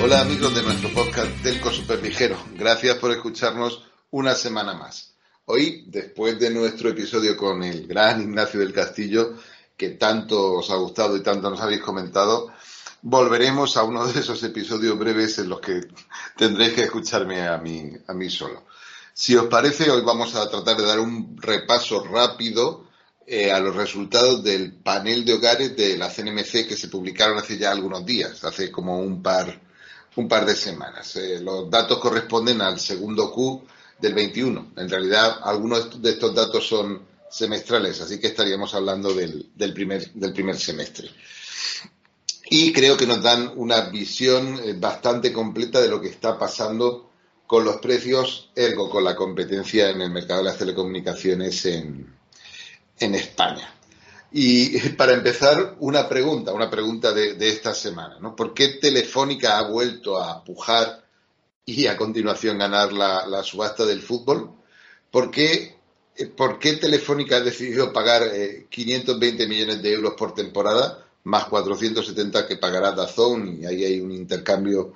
Hola amigos de nuestro podcast Telco Superligero. Gracias por escucharnos una semana más. Hoy, después de nuestro episodio con el gran Ignacio del Castillo, que tanto os ha gustado y tanto nos habéis comentado, volveremos a uno de esos episodios breves en los que tendréis que escucharme a mí, a mí solo. Si os parece, hoy vamos a tratar de dar un repaso rápido eh, a los resultados del panel de hogares de la CNMC que se publicaron hace ya algunos días, hace como un par, un par de semanas. Eh, los datos corresponden al segundo Q del 21. En realidad, algunos de estos datos son semestrales, así que estaríamos hablando del, del, primer, del primer semestre. Y creo que nos dan una visión eh, bastante completa de lo que está pasando con los precios, ergo con la competencia en el mercado de las telecomunicaciones en, en España. Y para empezar, una pregunta, una pregunta de, esta semana, ¿no? ¿Por qué Telefónica ha vuelto a pujar y a continuación ganar la, subasta del fútbol? ¿Por qué, ¿Por qué, Telefónica ha decidido pagar 520 eh, millones de euros por temporada, más 470 que pagará Dazón? Y ahí hay un intercambio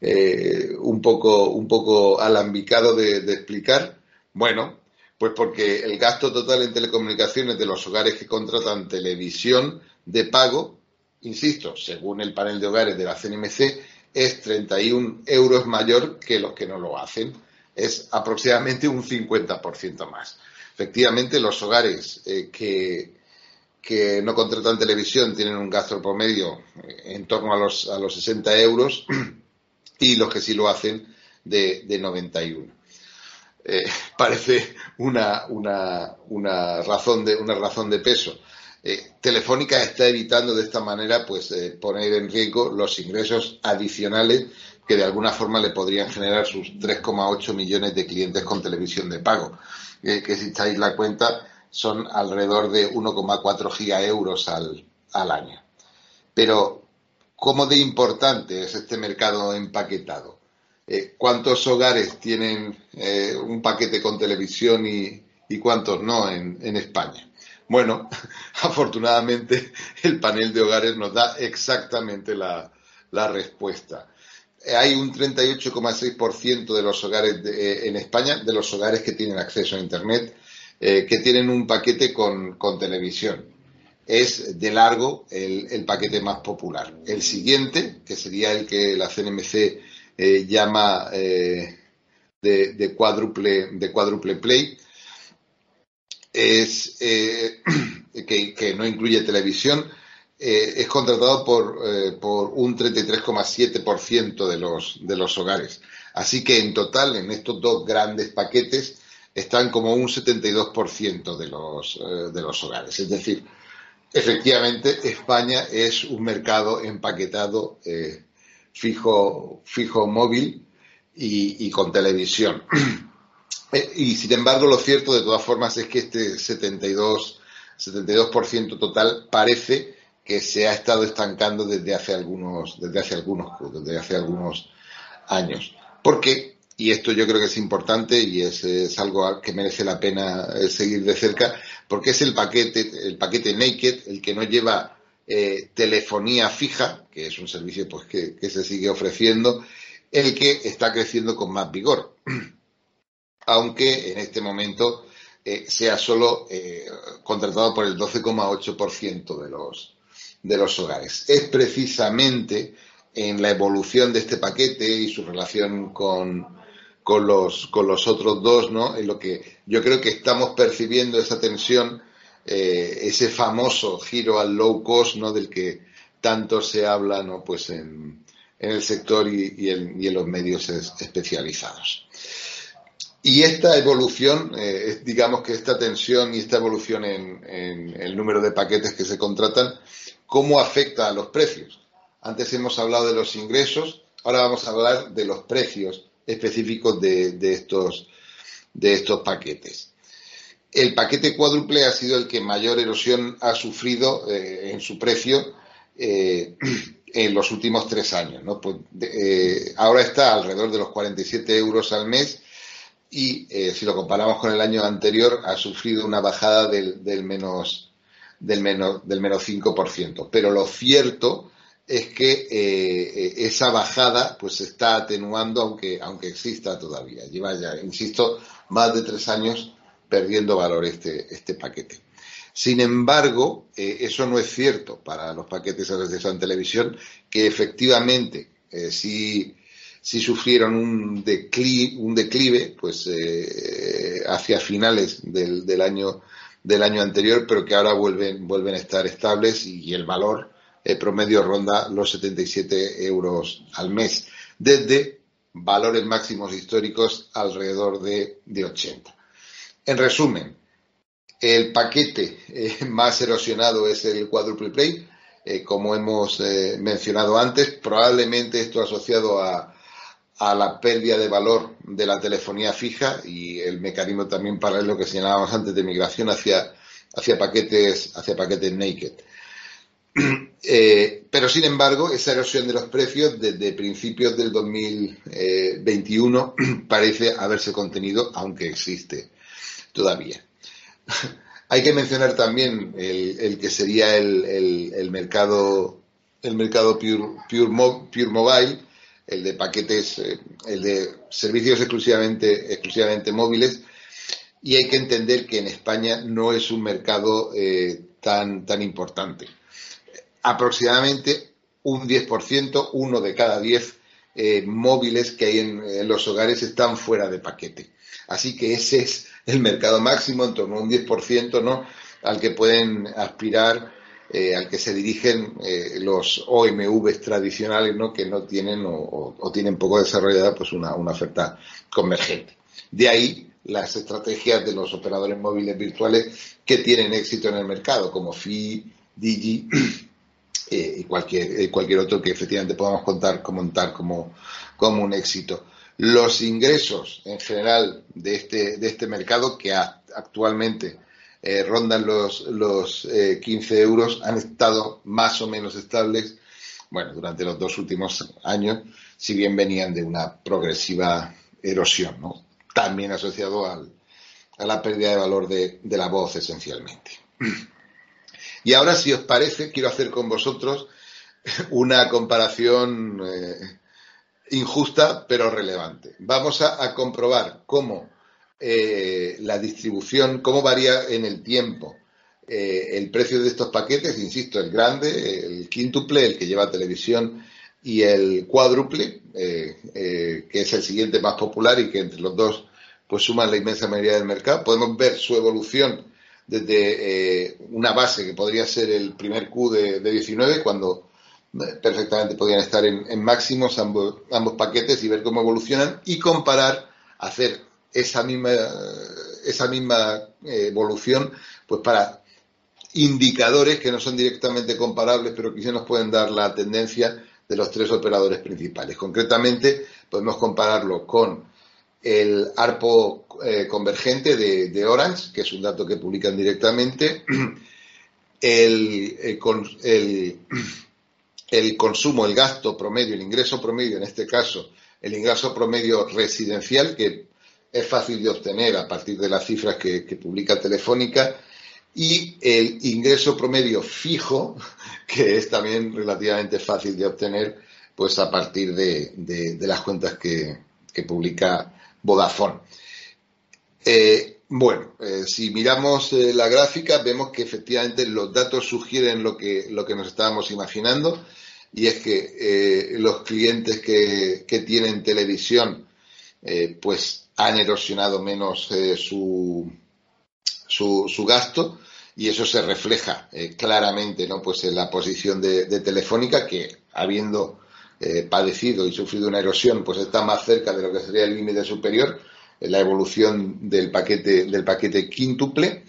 eh, un, poco, un poco alambicado de explicar. Bueno, pues porque el gasto total en telecomunicaciones de los hogares que contratan televisión de pago, insisto, según el panel de hogares de la CNMC, es 31 euros mayor que los que no lo hacen. Es aproximadamente un 50% más. Efectivamente, los hogares eh, que, que, no contratan televisión tienen un gasto promedio eh, en torno a los, a los 60 euros y los que sí lo hacen de, de 91. Eh, parece una, una, razón de, una razón de peso. Eh, Telefónica está evitando de esta manera pues eh, poner en riesgo los ingresos adicionales que de alguna forma le podrían generar sus 3,8 millones de clientes con televisión de pago, que si echáis la cuenta son alrededor de 1,4 giga euros al, al año. Pero, ¿cómo de importante es este mercado empaquetado? Eh, cuántos hogares tienen eh, un paquete con televisión y, cuántos no en, España. Bueno, afortunadamente el panel de hogares nos da exactamente la, respuesta. Hay un 38,6% de los hogares eh, en España, de los hogares que tienen acceso a Internet, que tienen un paquete con, televisión. Es de largo el, el paquete más popular. El siguiente, que sería el que la CNMC eh, llama eh, de, cuádruple, de cuádruple play, es, eh, que, no incluye televisión, es contratado por, por un 33,7% de los, de los hogares. Así que en total, en estos dos grandes paquetes, están como un 72% de los, de los hogares. Es decir, efectivamente, España es un mercado empaquetado fijo, fijo móvil y, con televisión. Eh, y sin embargo, lo cierto de todas formas es que este 72, 72% total parece que se ha estado estancando desde hace algunos, desde hace algunos, desde hace algunos años. Porque, y esto yo creo que es importante y es, es algo que merece la pena eh, seguir de cerca, porque es el paquete, el paquete Naked, el que no lleva eh, telefonía fija, que es un servicio pues, que, se sigue ofreciendo, el que está creciendo con más vigor. Aunque en este momento eh, sea solo eh, contratado por el 12,8% de los, de los hogares. Es precisamente en la evolución de este paquete y su relación con, con, los, con los otros dos, ¿no? En lo que yo creo que estamos percibiendo esa tensión eh, ese famoso giro al low cost, ¿no? Del que tanto se habla, ¿no? Pues en, el sector y, en, los medios especializados. Y esta evolución, eh, digamos que esta tensión y esta evolución en, el número de paquetes que se contratan, ¿cómo afecta a los precios? Antes hemos hablado de los ingresos, ahora vamos a hablar de los precios específicos de, estos, de estos paquetes el paquete cuádruple ha sido el que mayor erosión ha sufrido eh, en su precio eh, en los últimos tres años. Pues, eh, ahora está alrededor de los 47 euros al mes y si lo comparamos con el año anterior ha sufrido una bajada del, menos del menos del menos 5%. Pero lo cierto es que esa bajada pues se está atenuando aunque, aunque exista todavía. Lleva ya, insisto, más de tres años perdiendo valor este, este paquete. Sin embargo, eh, eso no es cierto para los paquetes de en televisión, que efectivamente eh, sí, sufrieron un declive, un declive pues eh, hacia finales del, del, año del año anterior, pero que ahora vuelven, vuelven a estar estables y, el valor promedio ronda los 77 euros al mes, desde valores máximos históricos alrededor de, de 80. En resumen, el paquete eh, más erosionado es el Quadruple Play, eh, como hemos eh, mencionado antes, probablemente esto asociado a, la pérdida de valor de la telefonía fija y el mecanismo también paralelo que señalábamos antes de migración hacia, hacia paquetes hacia paquetes naked. pero sin embargo, esa erosión de los precios desde principios del 2021 parece haberse contenido, aunque existe todavía. Hay que mencionar también el, que sería el, mercado el mercado pure, pure, mobile, el de paquetes, eh, el de servicios exclusivamente, exclusivamente móviles, y hay que entender que en España no es un mercado eh, tan, tan importante. Aproximadamente un 10%, uno de cada 10 eh, móviles que hay en, los hogares están fuera de paquete. Así que ese es el mercado máximo, en torno a un 10%, ¿no? Al que pueden aspirar, eh, al que se dirigen eh, los OMVs tradicionales, ¿no? Que no tienen o, tienen poco desarrollada pues una, oferta convergente. De ahí las estrategias de los operadores móviles virtuales que tienen éxito en el mercado, como FI, Digi eh, y cualquier, cualquier otro que efectivamente podamos contar, comentar como, como un éxito los ingresos en general de este, de este mercado, que actualmente eh, rondan los, los 15 eh, euros, han estado más o menos estables, bueno, durante los dos últimos años, si bien venían de una progresiva erosión, ¿no? También asociado al, a la pérdida de valor de, de, la voz, esencialmente. Y ahora, si os parece, quiero hacer con vosotros una comparación eh, injusta pero relevante. Vamos a, comprobar cómo eh, la distribución, cómo varía en el tiempo eh, el precio de estos paquetes, insisto, el grande, el quíntuple, el que lleva televisión y el cuádruple, eh, que es el siguiente más popular y que entre los dos pues suman la inmensa mayoría del mercado. Podemos ver su evolución desde una base que podría ser el primer Q de, de 19, cuando perfectamente podrían estar en, máximos ambos, paquetes y ver cómo evolucionan y comparar, hacer esa misma, esa misma eh, evolución pues para indicadores que no son directamente comparables, pero que sí nos pueden dar la tendencia de los tres operadores principales. Concretamente, podemos compararlo con el ARPO eh, convergente de, Orange, que es un dato que publican directamente, el, eh, el consumo, el gasto promedio, el ingreso promedio, en este caso, el ingreso promedio residencial, que es fácil de obtener a partir de las cifras que, publica Telefónica, y el ingreso promedio fijo, que es también relativamente fácil de obtener, pues a partir de, las cuentas que, publica Vodafone. Eh, bueno, eh, si miramos eh, la gráfica, vemos que efectivamente los datos sugieren lo que, lo que nos estábamos imaginando, y es que eh, los clientes que, tienen televisión, pues han erosionado menos su, su, gasto, y eso se refleja claramente, ¿no? Pues en la posición de, de Telefónica, que habiendo padecido y sufrido una erosión, pues está más cerca de lo que sería el límite superior la evolución del paquete, del paquete quíntuple.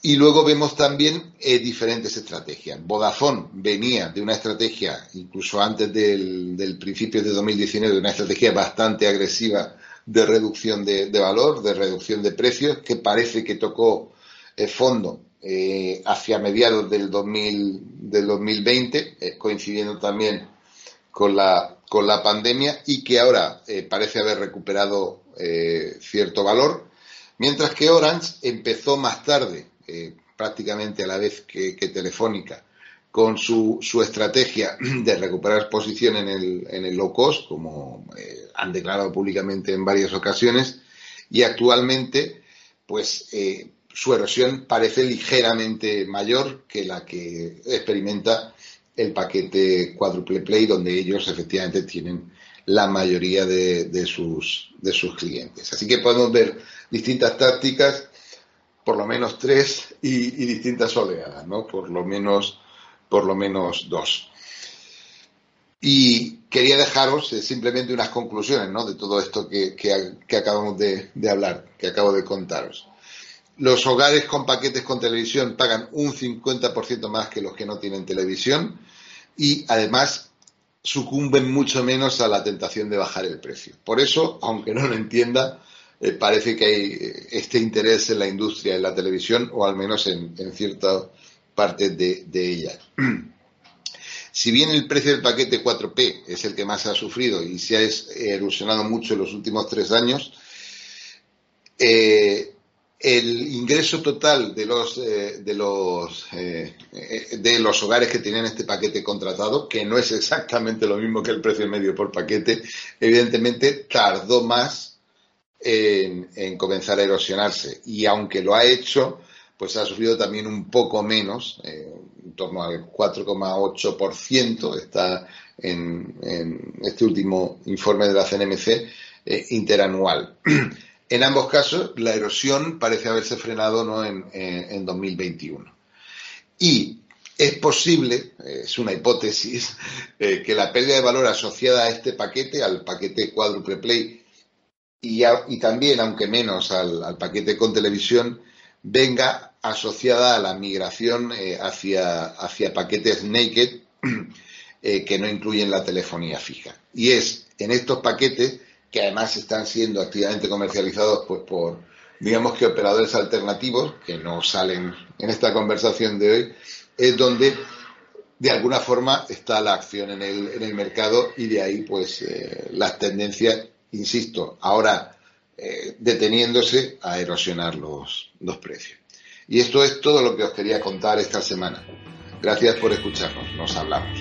Y luego vemos también eh, diferentes estrategias. Vodafone venía de una estrategia, incluso antes del, principio de 2019, de una estrategia bastante agresiva de reducción de, valor, de reducción de precios, que parece que tocó el fondo eh, hacia mediados del, 2000, del 2020, eh, coincidiendo también con la con la pandemia y que ahora eh, parece haber recuperado eh, cierto valor, mientras que Orange empezó más tarde, eh, prácticamente a la vez que, Telefónica, con su, su, estrategia de recuperar posición en el, en el low cost, como han declarado públicamente en varias ocasiones, y actualmente, pues su erosión parece ligeramente mayor que la que experimenta el paquete cuádruple play, donde ellos efectivamente tienen la mayoría de, sus, de clientes. Así que podemos ver distintas tácticas, por lo menos tres, y, distintas oleadas, ¿no? Por lo menos, por lo menos dos. Y quería dejaros eh, simplemente unas conclusiones ¿no? de todo esto que, acabamos de, hablar, que acabo de contaros. Los hogares con paquetes con televisión pagan un 50% más que los que no tienen televisión y además sucumben mucho menos a la tentación de bajar el precio. Por eso, aunque no lo entienda, eh, parece que hay eh, este interés en la industria, en la televisión, o al menos en, cierta parte de, ella. Si bien el precio del paquete 4P es el que más ha sufrido y se ha erosionado mucho en los últimos tres años, eh, el ingreso total de los eh, de los eh, de los hogares que tienen este paquete contratado, que no es exactamente lo mismo que el precio medio por paquete, evidentemente tardó más en, comenzar a erosionarse. Y aunque lo ha hecho, pues ha sufrido también un poco menos, eh, en torno al 4,8%, está en, en, este último informe de la CNMC interanual. En ambos casos, la erosión parece haberse frenado ¿no? en, 2021. Y es posible, es una hipótesis, eh, que la pérdida de valor asociada a este paquete, al paquete cuádruple play, y, y también, aunque menos, al, paquete con televisión, venga asociada a la migración eh, hacia, hacia, paquetes naked eh, que no incluyen la telefonía fija. Y es en estos paquetes que además están siendo activamente comercializados pues por digamos que operadores alternativos que no salen en esta conversación de hoy es donde de alguna forma está la acción en el, en el mercado y de ahí pues eh, las tendencias insisto ahora eh, deteniéndose a erosionar los, los precios. Y esto es todo lo que os quería contar esta semana. Gracias por escucharnos. Nos hablamos